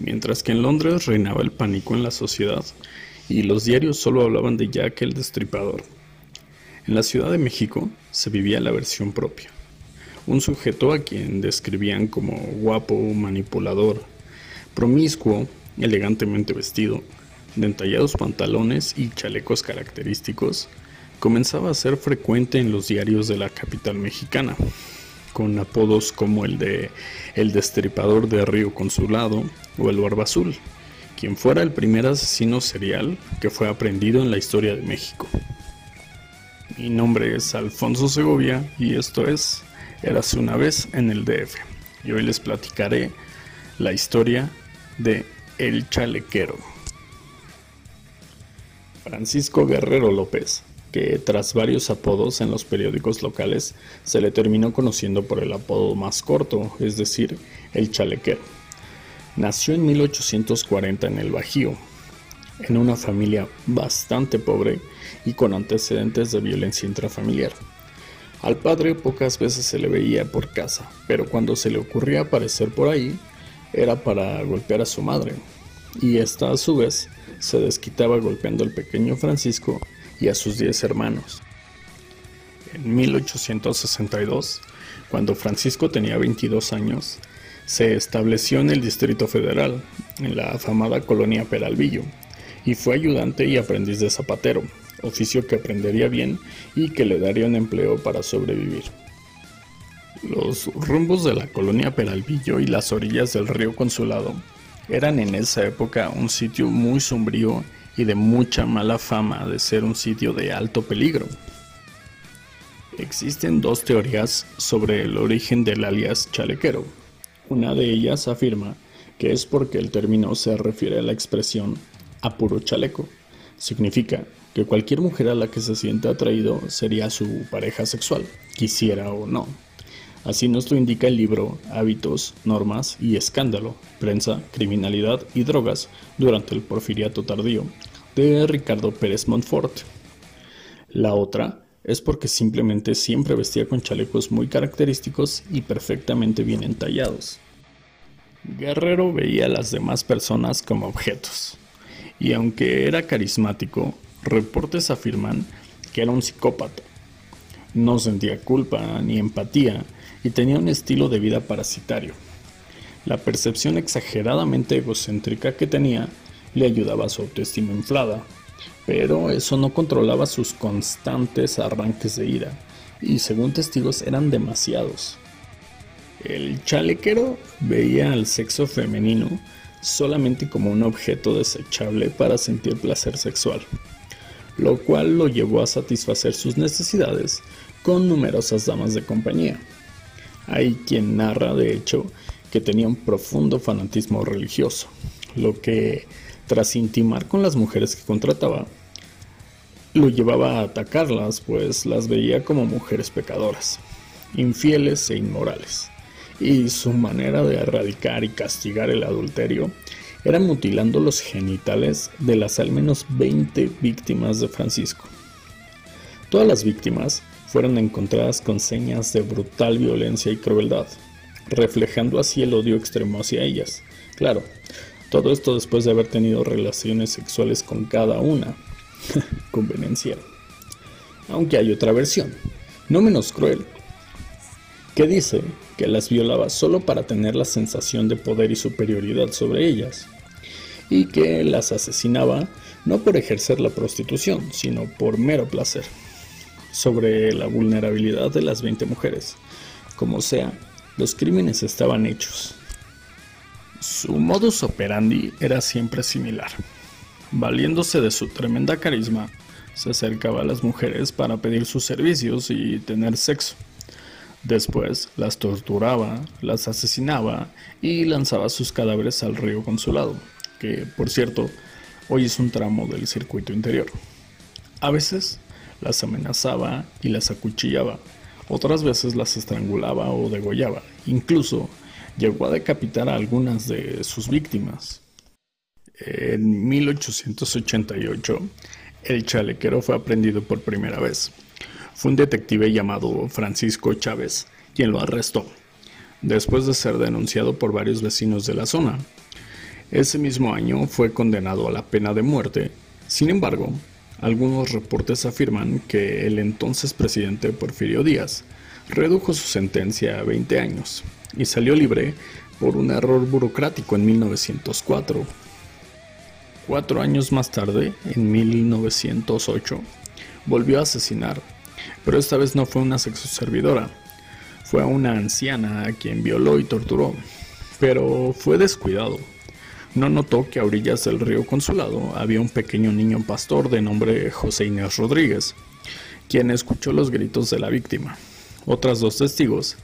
Mientras que en Londres reinaba el pánico en la sociedad y los diarios solo hablaban de Jack el Destripador. En la Ciudad de México se vivía la versión propia. Un sujeto a quien describían como guapo, manipulador, promiscuo, elegantemente vestido, de entallados pantalones y chalecos característicos, comenzaba a ser frecuente en los diarios de la capital mexicana, con apodos como el de El Destripador de Río Consulado o El Barba Azul, quien fuera el primer asesino serial que fue aprendido en la historia de México. Mi nombre es Alfonso Segovia y esto es Érase una vez en el DF. Y hoy les platicaré la historia de El Chalequero. Francisco Guerrero López, que tras varios apodos en los periódicos locales se le terminó conociendo por el apodo más corto, es decir, el chalequero. Nació en 1840 en el Bajío, en una familia bastante pobre y con antecedentes de violencia intrafamiliar. Al padre pocas veces se le veía por casa, pero cuando se le ocurría aparecer por ahí, era para golpear a su madre, y esta a su vez se desquitaba golpeando al pequeño Francisco y a sus diez hermanos. En 1862, cuando Francisco tenía 22 años, se estableció en el Distrito Federal, en la afamada colonia Peralvillo, y fue ayudante y aprendiz de zapatero, oficio que aprendería bien y que le daría un empleo para sobrevivir. Los rumbos de la colonia Peralvillo y las orillas del río Consulado eran en esa época un sitio muy sombrío y de mucha mala fama de ser un sitio de alto peligro. Existen dos teorías sobre el origen del alias chalequero. Una de ellas afirma que es porque el término se refiere a la expresión a puro chaleco. Significa que cualquier mujer a la que se siente atraído sería su pareja sexual, quisiera o no. Así nos lo indica el libro Hábitos, Normas y Escándalo, Prensa, Criminalidad y Drogas durante el Porfiriato Tardío, de Ricardo Pérez Montfort. La otra es porque simplemente siempre vestía con chalecos muy característicos y perfectamente bien entallados. Guerrero veía a las demás personas como objetos, y aunque era carismático, reportes afirman que era un psicópata. No sentía culpa ni empatía y tenía un estilo de vida parasitario. La percepción exageradamente egocéntrica que tenía le ayudaba a su autoestima inflada, pero eso no controlaba sus constantes arranques de ira, y según testigos eran demasiados. El chalequero veía al sexo femenino solamente como un objeto desechable para sentir placer sexual, lo cual lo llevó a satisfacer sus necesidades con numerosas damas de compañía. Hay quien narra, de hecho, que tenía un profundo fanatismo religioso, lo que, tras intimar con las mujeres que contrataba, lo llevaba a atacarlas, pues las veía como mujeres pecadoras, infieles e inmorales. Y su manera de erradicar y castigar el adulterio era mutilando los genitales de las al menos 20 víctimas de Francisco. Todas las víctimas fueron encontradas con señas de brutal violencia y crueldad, reflejando así el odio extremo hacia ellas. Claro, todo esto después de haber tenido relaciones sexuales con cada una. Conveniencia. Aunque hay otra versión, no menos cruel, que dice que las violaba solo para tener la sensación de poder y superioridad sobre ellas, y que las asesinaba no por ejercer la prostitución, sino por mero placer sobre la vulnerabilidad de las 20 mujeres. Como sea, los crímenes estaban hechos. Su modus operandi era siempre similar. Valiéndose de su tremenda carisma, se acercaba a las mujeres para pedir sus servicios y tener sexo. Después las torturaba, las asesinaba y lanzaba sus cadáveres al río Consulado, que por cierto hoy es un tramo del circuito interior. A veces las amenazaba y las acuchillaba. Otras veces las estrangulaba o degollaba. Incluso llegó a decapitar a algunas de sus víctimas. En 1888, el chalequero fue aprendido por primera vez. Fue un detective llamado Francisco Chávez quien lo arrestó, después de ser denunciado por varios vecinos de la zona. Ese mismo año fue condenado a la pena de muerte. Sin embargo, algunos reportes afirman que el entonces presidente Porfirio Díaz redujo su sentencia a 20 años y salió libre por un error burocrático en 1904. Cuatro años más tarde, en 1908, volvió a asesinar, pero esta vez no fue una sexoservidora, fue a una anciana a quien violó y torturó, pero fue descuidado. No notó que a orillas del río Consulado había un pequeño niño pastor de nombre José Inés Rodríguez, quien escuchó los gritos de la víctima. Otras dos testigos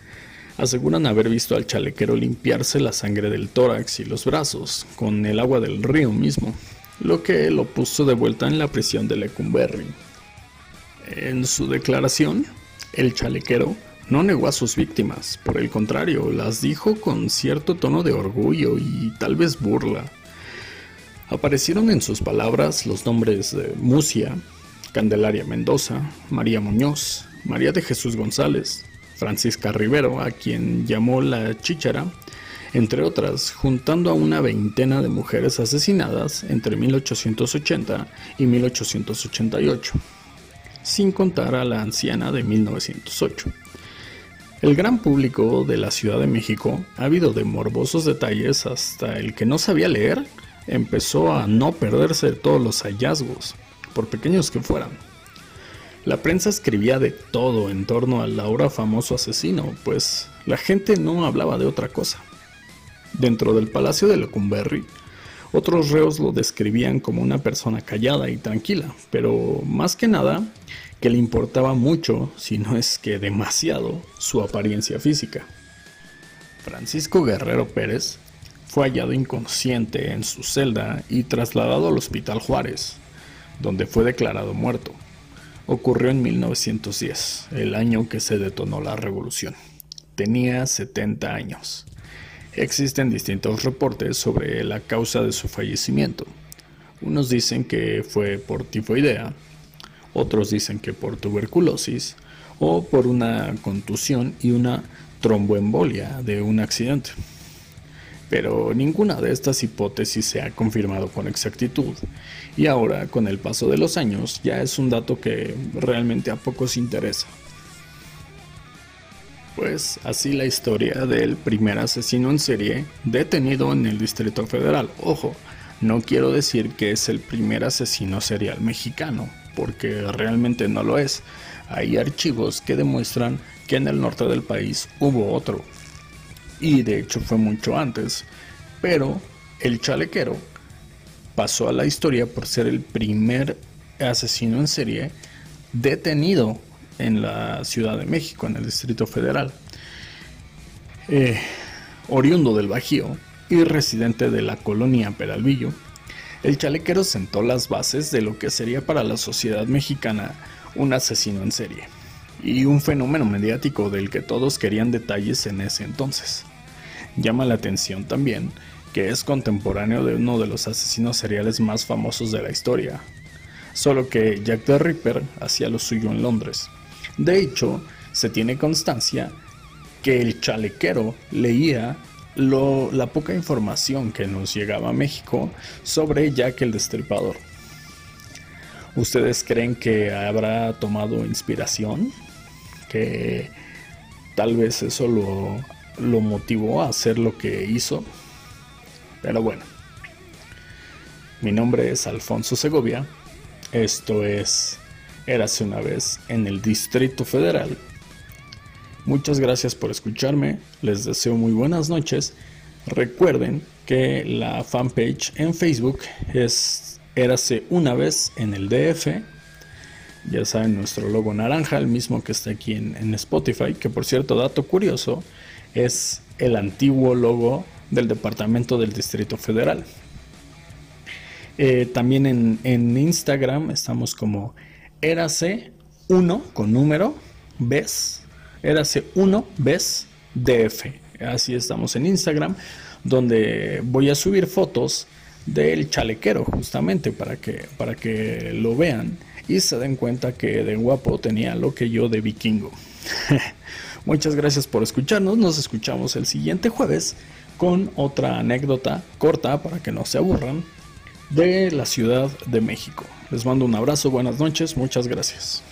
aseguran haber visto al chalequero limpiarse la sangre del tórax y los brazos con el agua del río mismo, lo que lo puso de vuelta en la prisión de Lecumberri. En su declaración, el chalequero no negó a sus víctimas, por el contrario, las dijo con cierto tono de orgullo y tal vez burla. Aparecieron en sus palabras los nombres de Mucia, Candelaria Mendoza, María Muñoz, María de Jesús González, Francisca Rivero, a quien llamó la Chíchara, entre otras, juntando a una veintena de mujeres asesinadas entre 1880 y 1888, sin contar a la anciana de 1908. El gran público de la Ciudad de México, ávido de morbosos detalles hasta el que no sabía leer, empezó a no perderse todos los hallazgos, por pequeños que fueran. La prensa escribía de todo en torno al ahora famoso asesino, pues la gente no hablaba de otra cosa. Dentro del palacio de Lecumberri, otros reos lo describían como una persona callada y tranquila, pero más que nada que le importaba mucho, si no es que demasiado, su apariencia física. Francisco Guerrero Pérez fue hallado inconsciente en su celda y trasladado al Hospital Juárez, donde fue declarado muerto ocurrió en 1910, el año que se detonó la revolución. Tenía 70 años. Existen distintos reportes sobre la causa de su fallecimiento. Unos dicen que fue por tifoidea, otros dicen que por tuberculosis o por una contusión y una tromboembolia de un accidente pero ninguna de estas hipótesis se ha confirmado con exactitud y ahora con el paso de los años ya es un dato que realmente a pocos interesa. Pues así la historia del primer asesino en serie detenido en el Distrito Federal. Ojo, no quiero decir que es el primer asesino serial mexicano, porque realmente no lo es. Hay archivos que demuestran que en el norte del país hubo otro, y de hecho fue mucho antes, pero el chalequero pasó a la historia por ser el primer asesino en serie detenido en la Ciudad de México, en el Distrito Federal. Eh, oriundo del Bajío y residente de la colonia Peralvillo, el chalequero sentó las bases de lo que sería para la sociedad mexicana un asesino en serie y un fenómeno mediático del que todos querían detalles en ese entonces. Llama la atención también que es contemporáneo de uno de los asesinos seriales más famosos de la historia, solo que Jack the Ripper hacía lo suyo en Londres. De hecho, se tiene constancia que el chalequero leía la poca información que nos llegaba a México sobre Jack el Destripador. ¿Ustedes creen que habrá tomado inspiración? ¿Que tal vez eso lo lo motivó a hacer lo que hizo. Pero bueno, mi nombre es Alfonso Segovia. Esto es Érase una vez en el Distrito Federal. Muchas gracias por escucharme. Les deseo muy buenas noches. Recuerden que la fanpage en Facebook es Érase una vez en el DF. Ya saben, nuestro logo naranja, el mismo que está aquí en, Spotify. Que por cierto, dato curioso, es el antiguo logo del Departamento del Distrito Federal. Eh, también en, Instagram estamos como Erace1 con número, ves, Erace1 ves DF. Así estamos en Instagram, donde voy a subir fotos del chalequero justamente para que, para que lo vean y se den cuenta que de guapo tenía lo que yo de vikingo. Muchas gracias por escucharnos. Nos escuchamos el siguiente jueves con otra anécdota corta para que no se aburran de la Ciudad de México. Les mando un abrazo, buenas noches, muchas gracias.